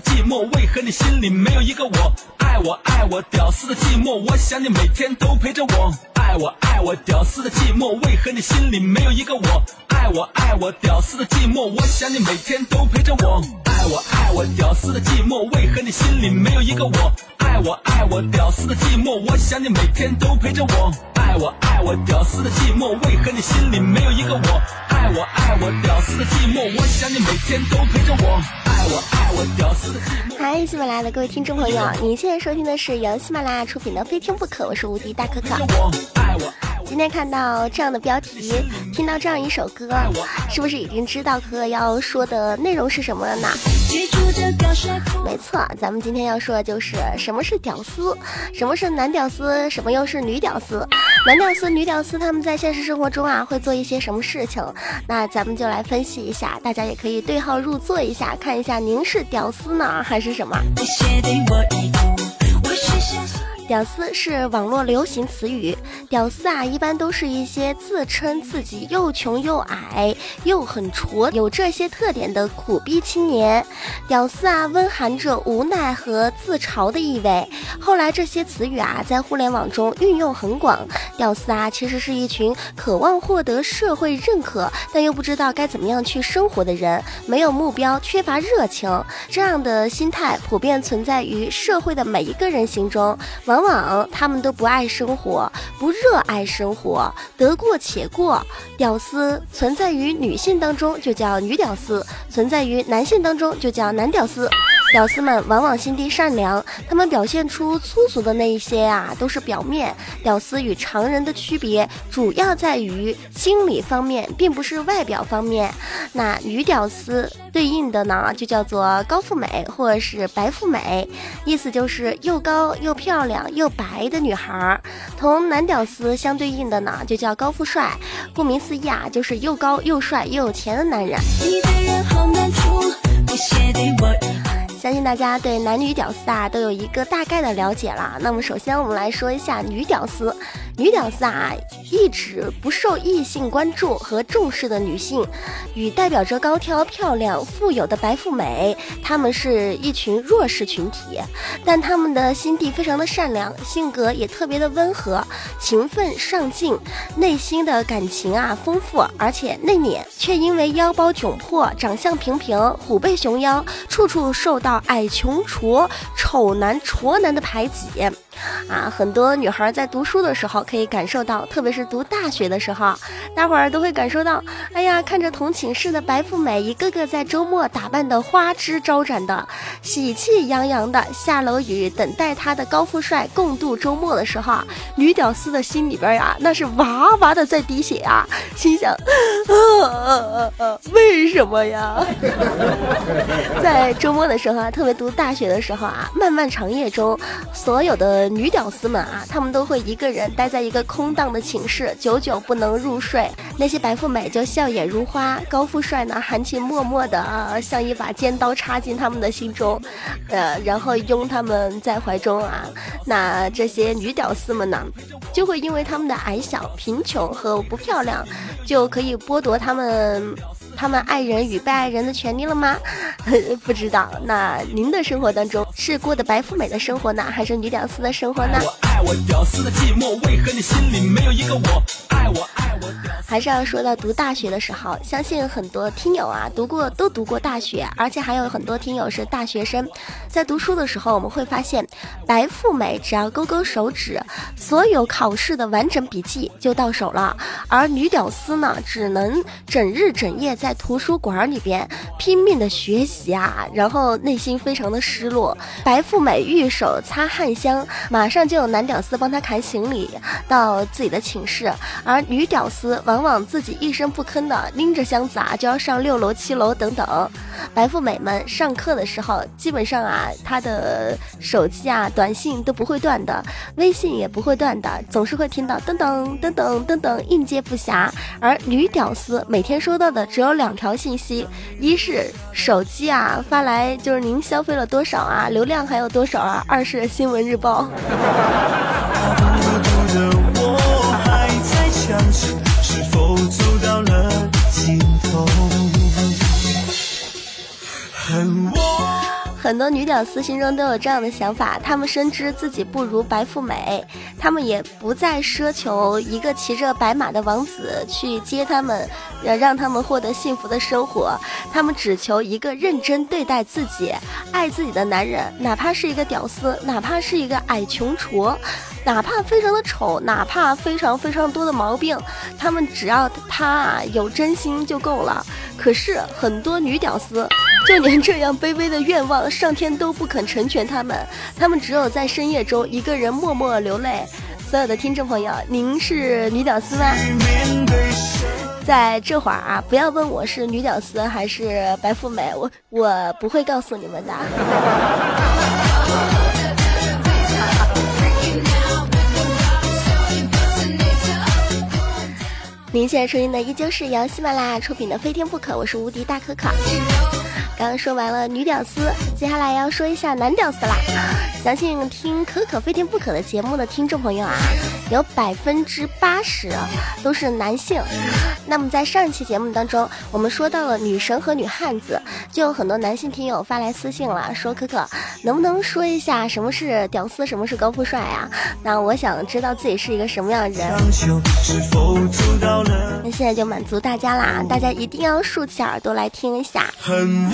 寂寞，为何你心里没有一个我？爱我爱我屌丝的寂寞，我想你每天都陪着我。爱我爱我屌丝的寂寞，为何你心里没有一个我？爱我爱我屌丝的寂寞，我想你每天都陪着我。爱我爱我屌丝的寂寞，为何你心里没有一个我？爱我爱我屌丝的寂寞，我想你每天都陪着我。爱我爱我屌丝的寂寞，为何你心里没有一个我？爱我爱我屌丝的寂寞，我想你每天都陪着我。爱我爱我屌丝。嗨，喜马拉雅的各位听众朋友，您现在收听的是由喜马拉雅出品的《非听不可》，我是无敌大可可。今天看到这样的标题，听到这样一首歌，是不是已经知道可可要说的内容是什么了呢？没错，咱们今天要说的就是什么是屌丝，什么是男屌丝，什么又是女屌丝？男屌丝、女屌丝他们在现实生活中啊会做一些什么事情？那咱们就来分析一下，大家也可以对号入座一下，看一下您是屌丝呢还是什么？屌丝是网络流行词语，屌丝啊，一般都是一些自称自己又穷又矮又很矬，有这些特点的苦逼青年。屌丝啊，温含着无奈和自嘲的意味。后来这些词语啊，在互联网中运用很广。屌丝啊，其实是一群渴望获得社会认可，但又不知道该怎么样去生活的人，没有目标，缺乏热情。这样的心态普遍存在于社会的每一个人心中。往往往他们都不爱生活，不热爱生活，得过且过。屌丝存在于女性当中就叫女屌丝，存在于男性当中就叫男屌丝。屌丝们往往心地善良，他们表现出粗俗的那一些啊，都是表面。屌丝与常人的区别主要在于心理方面，并不是外表方面。那女屌丝对应的呢，就叫做高富美或者是白富美，意思就是又高又漂亮又白的女孩儿。同男屌丝相对应的呢，就叫高富帅，顾名思义啊，就是又高又帅又有钱的男人。相信大家对男女屌丝啊都有一个大概的了解了。那么首先我们来说一下女屌丝。女屌丝啊，一直不受异性关注和重视的女性，与代表着高挑、漂亮、富有的白富美，她们是一群弱势群体，但她们的心地非常的善良，性格也特别的温和、勤奋上进，内心的感情啊丰富，而且内敛，却因为腰包窘迫、长相平平、虎背熊腰，处处受到矮穷矬、丑男矬男的排挤。啊，很多女孩在读书的时候可以感受到，特别是读大学的时候，大伙儿都会感受到，哎呀，看着同寝室的白富美一个个在周末打扮的花枝招展的，喜气洋洋的下楼与等待她的高富帅共度周末的时候，女屌丝的心里边呀，那是哇哇的在滴血啊，心想，为什么呀？在周末的时候啊，特别读大学的时候啊，漫漫长夜中，所有的。女屌丝们啊，她们都会一个人待在一个空荡的寝室，久久不能入睡。那些白富美就笑靥如花，高富帅呢含情脉脉的啊，像一把尖刀插进他们的心中，呃，然后拥他们在怀中啊。那这些女屌丝们呢，就会因为他们的矮小、贫穷和不漂亮，就可以剥夺他们。他们爱人与被爱人的权利了吗？不知道。那您的生活当中是过的白富美的生活呢，还是女屌丝的生活呢？爱我屌丝的寂寞，为何你心里没有一个我？爱我还是要说到读大学的时候，相信很多听友啊读过都读过大学，而且还有很多听友是大学生。在读书的时候，我们会发现，白富美只要勾勾手指，所有考试的完整笔记就到手了；而女屌丝呢，只能整日整夜在图书馆里边拼命的学习啊，然后内心非常的失落。白富美玉手擦汗香，马上就有男屌丝帮她扛行李到自己的寝室，而女屌丝往。往往自己一声不吭的拎着箱子啊就要上六楼、七楼等等。白富美们上课的时候，基本上啊，她的手机啊、短信都不会断的，微信也不会断的，总是会听到噔噔噔噔噔噔，应接不暇。而女屌丝每天收到的只有两条信息，一是手机啊发来就是您消费了多少啊，流量还有多少啊；二是新闻日报。很多女屌丝心中都有这样的想法，她们深知自己不如白富美，她们也不再奢求一个骑着白马的王子去接她们，呃让他们获得幸福的生活，她们只求一个认真对待自己、爱自己的男人，哪怕是一个屌丝，哪怕是一个矮穷矬。哪怕非常的丑，哪怕非常非常多的毛病，他们只要他有真心就够了。可是很多女屌丝，就连这样卑微的愿望，上天都不肯成全他们。他们只有在深夜中一个人默默流泪。所有的听众朋友，您是女屌丝吗？在这会儿啊，不要问我是女屌丝还是白富美，我我不会告诉你们的。您现在收听的依旧是由喜马拉雅出品的《飞天不可》，我是无敌大可可。刚刚说完了女屌丝，接下来要说一下男屌丝啦。相信听可可非天不可的节目的听众朋友啊，有百分之八十都是男性。那么在上一期节目当中，我们说到了女神和女汉子，就有很多男性听友发来私信了，说可可能不能说一下什么是屌丝，什么是高富帅啊？那我想知道自己是一个什么样的人。那现在就满足大家啦，大家一定要竖起耳朵来听一下很。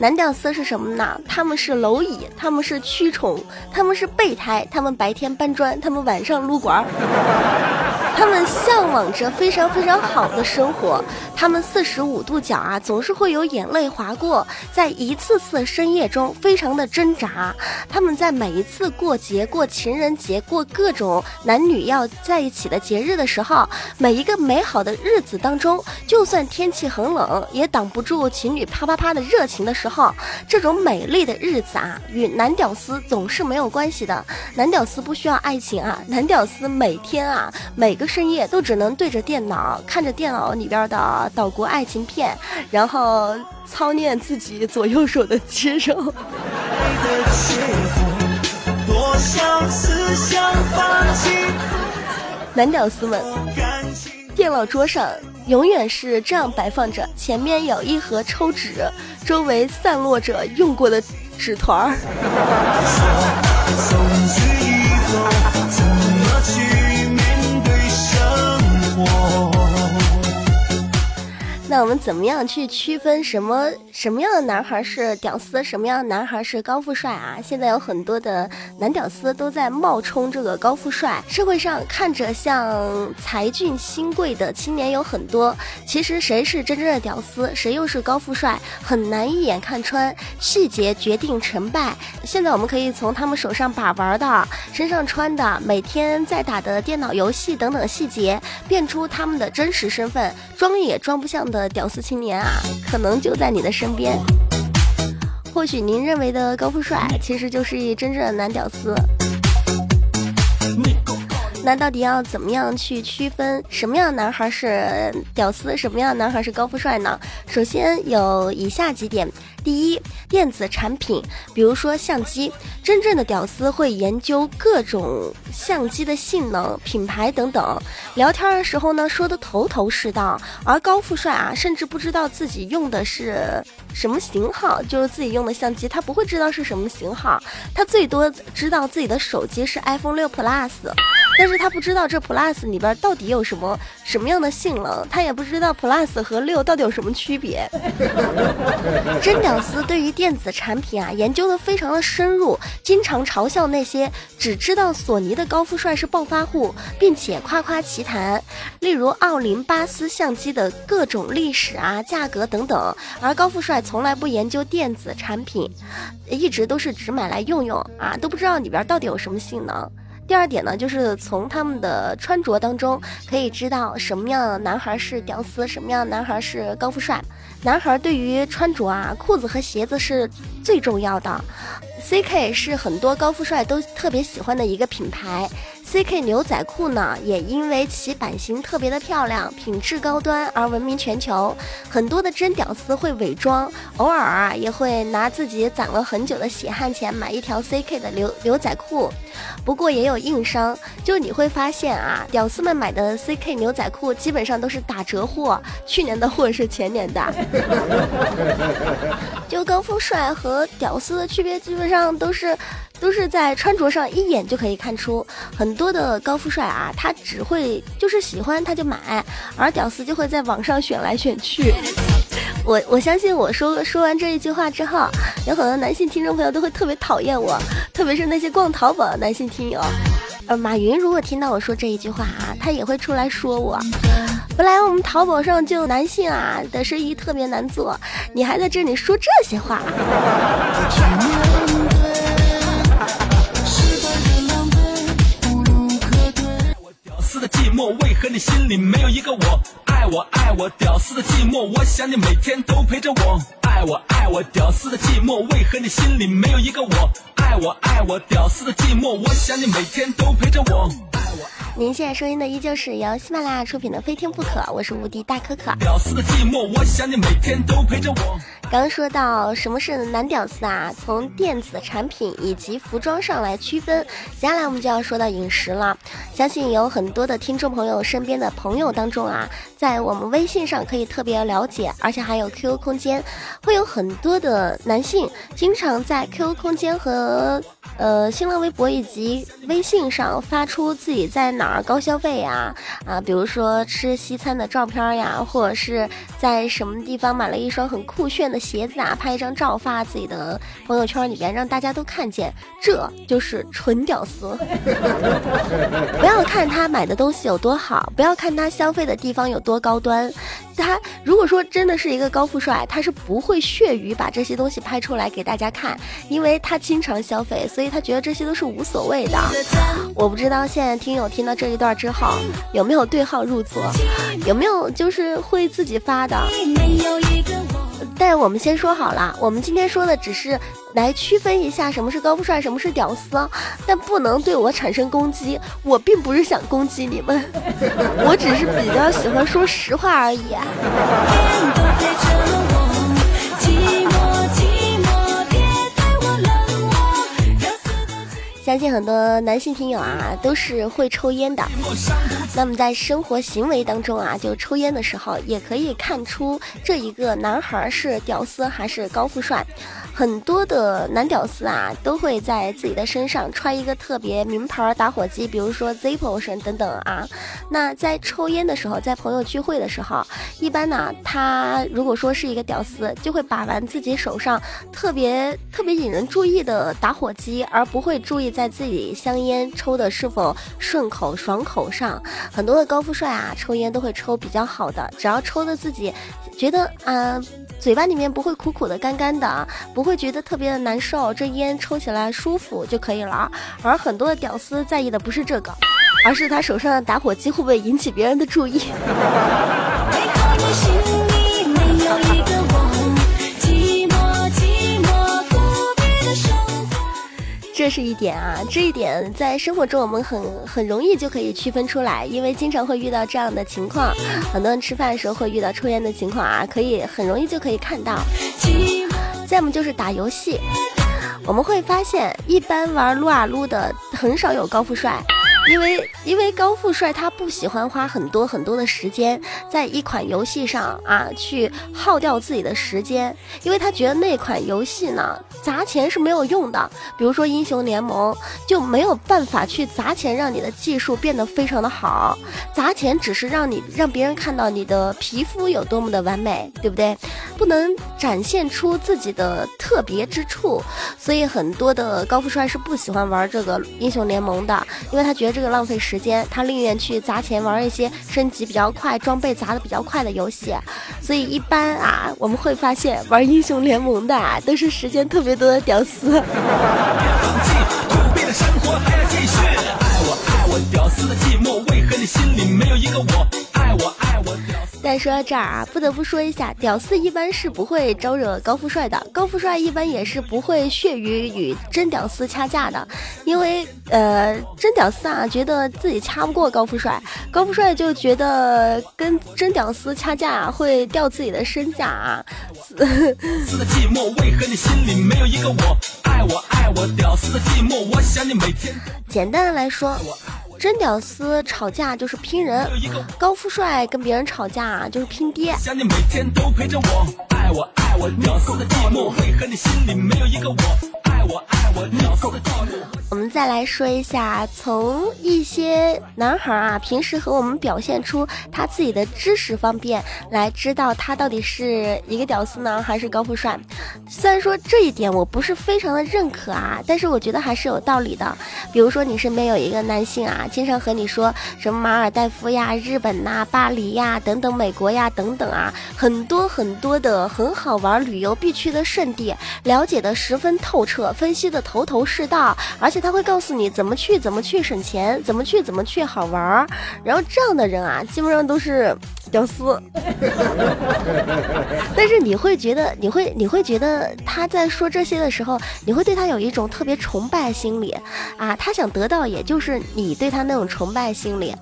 男屌丝是什么呢？他们是蝼蚁，他们是蛆虫，他们是备胎，他们白天搬砖，他们晚上撸管。他们向往着非常非常好的生活，他们四十五度角啊，总是会有眼泪划过，在一次次深夜中非常的挣扎。他们在每一次过节、过情人节、过各种男女要在一起的节日的时候，每一个美好的日子当中，就算天气很冷，也挡不住情侣啪啪啪的热情的时候，这种美丽的日子啊，与男屌丝总是没有关系的。男屌丝不需要爱情啊，男屌丝每天啊，每个。深夜都只能对着电脑，看着电脑里边的岛国爱情片，然后操练自己左右手的肌肉。男屌丝们，电脑桌上永远是这样摆放着，前面有一盒抽纸，周围散落着用过的纸团儿。那我们怎么样去区分什么什么样的男孩是屌丝，什么样的男孩是高富帅啊？现在有很多的男屌丝都在冒充这个高富帅。社会上看着像才俊新贵的青年有很多，其实谁是真正的屌丝，谁又是高富帅，很难一眼看穿。细节决定成败。现在我们可以从他们手上把玩的、身上穿的、每天在打的电脑游戏等等细节，辨出他们的真实身份，装也装不像的。的屌丝青年啊，可能就在你的身边。或许您认为的高富帅，其实就是一真正的男屌丝。那到底要怎么样去区分什么样的男孩是屌丝，什么样的男孩是高富帅呢？首先有以下几点。第一，电子产品，比如说相机，真正的屌丝会研究各种相机的性能、品牌等等，聊天的时候呢说的头头是道。而高富帅啊，甚至不知道自己用的是什么型号，就是自己用的相机，他不会知道是什么型号，他最多知道自己的手机是 iPhone 六 Plus。但是他不知道这 Plus 里边到底有什么什么样的性能，他也不知道 Plus 和六到底有什么区别。真屌丝对于电子产品啊研究的非常的深入，经常嘲笑那些只知道索尼的高富帅是暴发户，并且夸夸其谈，例如奥林巴斯相机的各种历史啊、价格等等。而高富帅从来不研究电子产品，一直都是只买来用用啊，都不知道里边到底有什么性能。第二点呢，就是从他们的穿着当中可以知道什么样的男孩是屌丝，什么样的男孩是高富帅。男孩对于穿着啊，裤子和鞋子是最重要的。CK 是很多高富帅都特别喜欢的一个品牌。CK 牛仔裤呢，也因为其版型特别的漂亮，品质高端而闻名全球。很多的真屌丝会伪装，偶尔啊也会拿自己攒了很久的血汗钱买一条 CK 的牛牛仔裤。不过也有硬伤，就你会发现啊，屌丝们买的 CK 牛仔裤基本上都是打折货，去年的货是前年的。就高富帅和屌丝的区别，基本上都是。都是在穿着上一眼就可以看出，很多的高富帅啊，他只会就是喜欢他就买，而屌丝就会在网上选来选去。我我相信我说说完这一句话之后，有很多男性听众朋友都会特别讨厌我，特别是那些逛淘宝的男性听友。呃，马云如果听到我说这一句话啊，他也会出来说我。本来我们淘宝上就男性啊的生意特别难做，你还在这里说这些话。寂寞，为何你心里没有一个我？爱我爱我，屌丝的寂寞，我想你每天都陪着我。爱我爱我，屌丝的寂寞，为何你心里没有一个我？爱我爱我，屌丝的寂寞，我想你每天都陪着我。您现在收音的依旧是由喜马拉雅出品的《非听不可》，我是无敌大可可。屌丝的寂寞，我想你每天都陪着我。刚说到什么是男屌丝啊？从电子产品以及服装上来区分。接下来我们就要说到饮食了。相信有很多的听众朋友身边的朋友当中啊，在我们微信上可以特别了解，而且还有 QQ 空间，会有很多的男性经常在 QQ 空间和呃新浪微博以及微信上发出自己在哪儿高消费呀啊，比如说吃西餐的照片呀，或者是在什么地方买了一双很酷炫的。鞋子啊，拍一张照发自己的朋友圈里边，让大家都看见，这就是纯屌丝。不要看他买的东西有多好，不要看他消费的地方有多高端。他如果说真的是一个高富帅，他是不会屑于把这些东西拍出来给大家看，因为他经常消费，所以他觉得这些都是无所谓的。我不知道现在听友听到这一段之后，有没有对号入座，有没有就是会自己发的。但我们先说好了，我们今天说的只是来区分一下什么是高富帅，什么是屌丝，但不能对我产生攻击。我并不是想攻击你们，我只是比较喜欢说实话而已。相信很多男性听友啊都是会抽烟的，那么在生活行为当中啊，就抽烟的时候也可以看出这一个男孩是屌丝还是高富帅。很多的男屌丝啊，都会在自己的身上穿一个特别名牌打火机，比如说 Zippo 神等等啊。那在抽烟的时候，在朋友聚会的时候，一般呢，他如果说是一个屌丝，就会把玩自己手上特别特别引人注意的打火机，而不会注意在自己香烟抽的是否顺口爽口上。很多的高富帅啊，抽烟都会抽比较好的，只要抽的自己觉得啊。嘴巴里面不会苦苦的、干干的，不会觉得特别的难受，这烟抽起来舒服就可以了。而很多的屌丝在意的不是这个，而是他手上的打火机会不会引起别人的注意。这是一点啊，这一点在生活中我们很很容易就可以区分出来，因为经常会遇到这样的情况，很多人吃饭的时候会遇到抽烟的情况啊，可以很容易就可以看到。再么就是打游戏，我们会发现一般玩撸啊撸的很少有高富帅。因为因为高富帅他不喜欢花很多很多的时间在一款游戏上啊，去耗掉自己的时间，因为他觉得那款游戏呢砸钱是没有用的。比如说英雄联盟就没有办法去砸钱让你的技术变得非常的好，砸钱只是让你让别人看到你的皮肤有多么的完美，对不对？不能展现出自己的特别之处，所以很多的高富帅是不喜欢玩这个英雄联盟的，因为他觉得。这个浪费时间，他宁愿去砸钱玩一些升级比较快、装备砸的比较快的游戏。所以一般啊，我们会发现玩英雄联盟的啊，都是时间特别多的屌丝。丝的寂寞，为何你心里没有一个我？但说到这儿啊，不得不说一下，屌丝一般是不会招惹高富帅的，高富帅一般也是不会屑于与真屌丝掐架的，因为呃，真屌丝啊觉得自己掐不过高富帅，高富帅就觉得跟真屌丝掐架啊会掉自己的身价啊。丝的寂寞，为何你心里没有一个我？爱我爱我屌丝的寂寞，我想你每天。简单的来说，真屌丝吵架就是拼人，高富帅跟别人吵架就是拼爹。想你每天都陪着我，爱我爱我屌丝的寂寞，为何你心里没有一个我？爱我爱我。们再来说一下，从一些男孩啊，平时和我们表现出他自己的知识方面，来知道他到底是一个屌丝呢，还是高富帅。虽然说这一点我不是非常的认可啊，但是我觉得还是有道理的。比如说你身边有一个男性啊，经常和你说什么马尔代夫呀、日本呐、巴黎呀等等、美国呀等等啊，很多很多的很好玩旅游必去的圣地，了解的十分透彻，分析的头头是道，而且他会告诉你怎么去，怎么去省钱，怎么去，怎么去好玩儿。然后这样的人啊，基本上都是 屌丝。但是你会觉得，你会你会觉得他在说这些的时候，你会对他有一种特别崇拜心理啊，他想得到也就是你对他那种崇拜心理。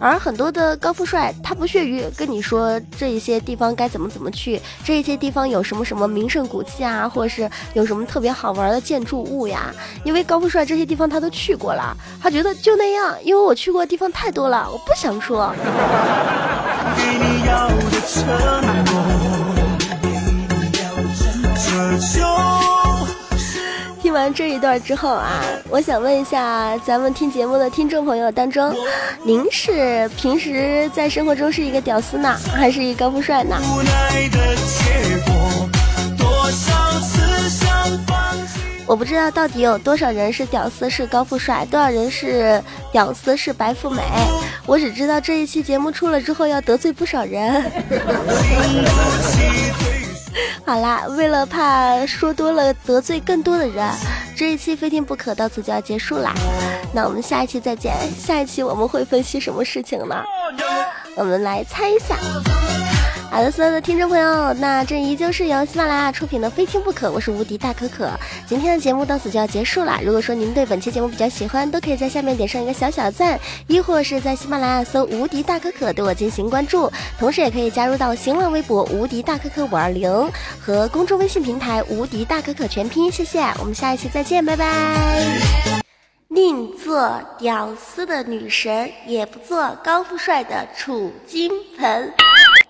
而很多的高富帅，他不屑于跟你说这一些地方该怎么怎么去，这一些地方有什么什么名胜古迹啊，或者是有什么特别好玩的建筑物呀。因为高富帅这些地方他都去过了，他觉得就那样，因为我去过的地方太多了，我不想说。给你要的承诺，这就听完这一段之后啊，我想问一下咱们听节目的听众朋友当中，您是平时在生活中是一个屌丝呢，还是一个高富帅呢？我不知道到底有多少人是屌丝是高富帅，多少人是屌丝是白富美。我只知道这一期节目出了之后要得罪不少人。好啦，为了怕说多了得罪更多的人，这一期非听不可到此就要结束啦。那我们下一期再见，下一期我们会分析什么事情呢？我们来猜一下。好的，所有的听众朋友，那这依旧是由喜马拉雅出品的《非听不可》，我是无敌大可可。今天的节目到此就要结束了。如果说您对本期节目比较喜欢，都可以在下面点上一个小小赞，亦或是在喜马拉雅搜“无敌大可可”对我进行关注，同时也可以加入到新浪微博“无敌大可可五二零”和公众微信平台“无敌大可可全拼”。谢谢，我们下一期再见，拜拜。宁做屌丝的女神，也不做高富帅的储金盆。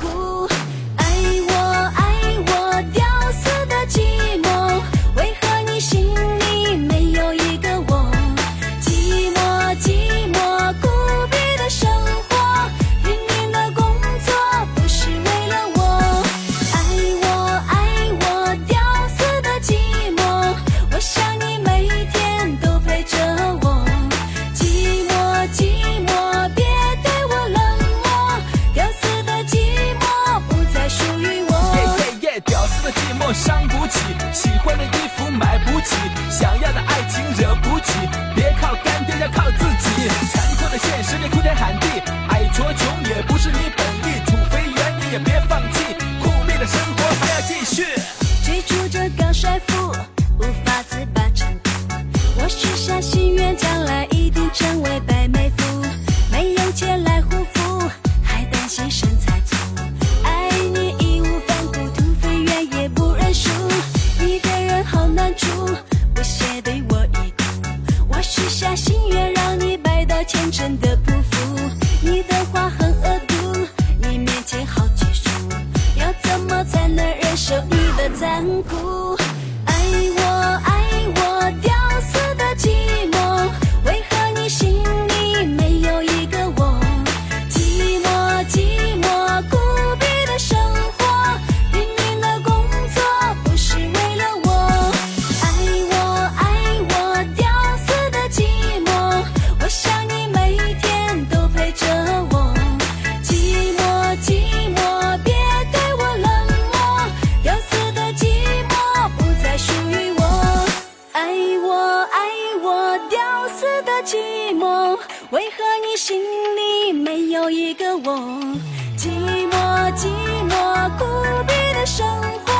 残喜欢的衣服买不起，想要的爱情惹不起，别靠干爹，要靠自己。残酷的现实里哭天喊地，矮矬穷也不是你的寂寞为何你心里没有一个我？寂寞寂寞孤独的生活。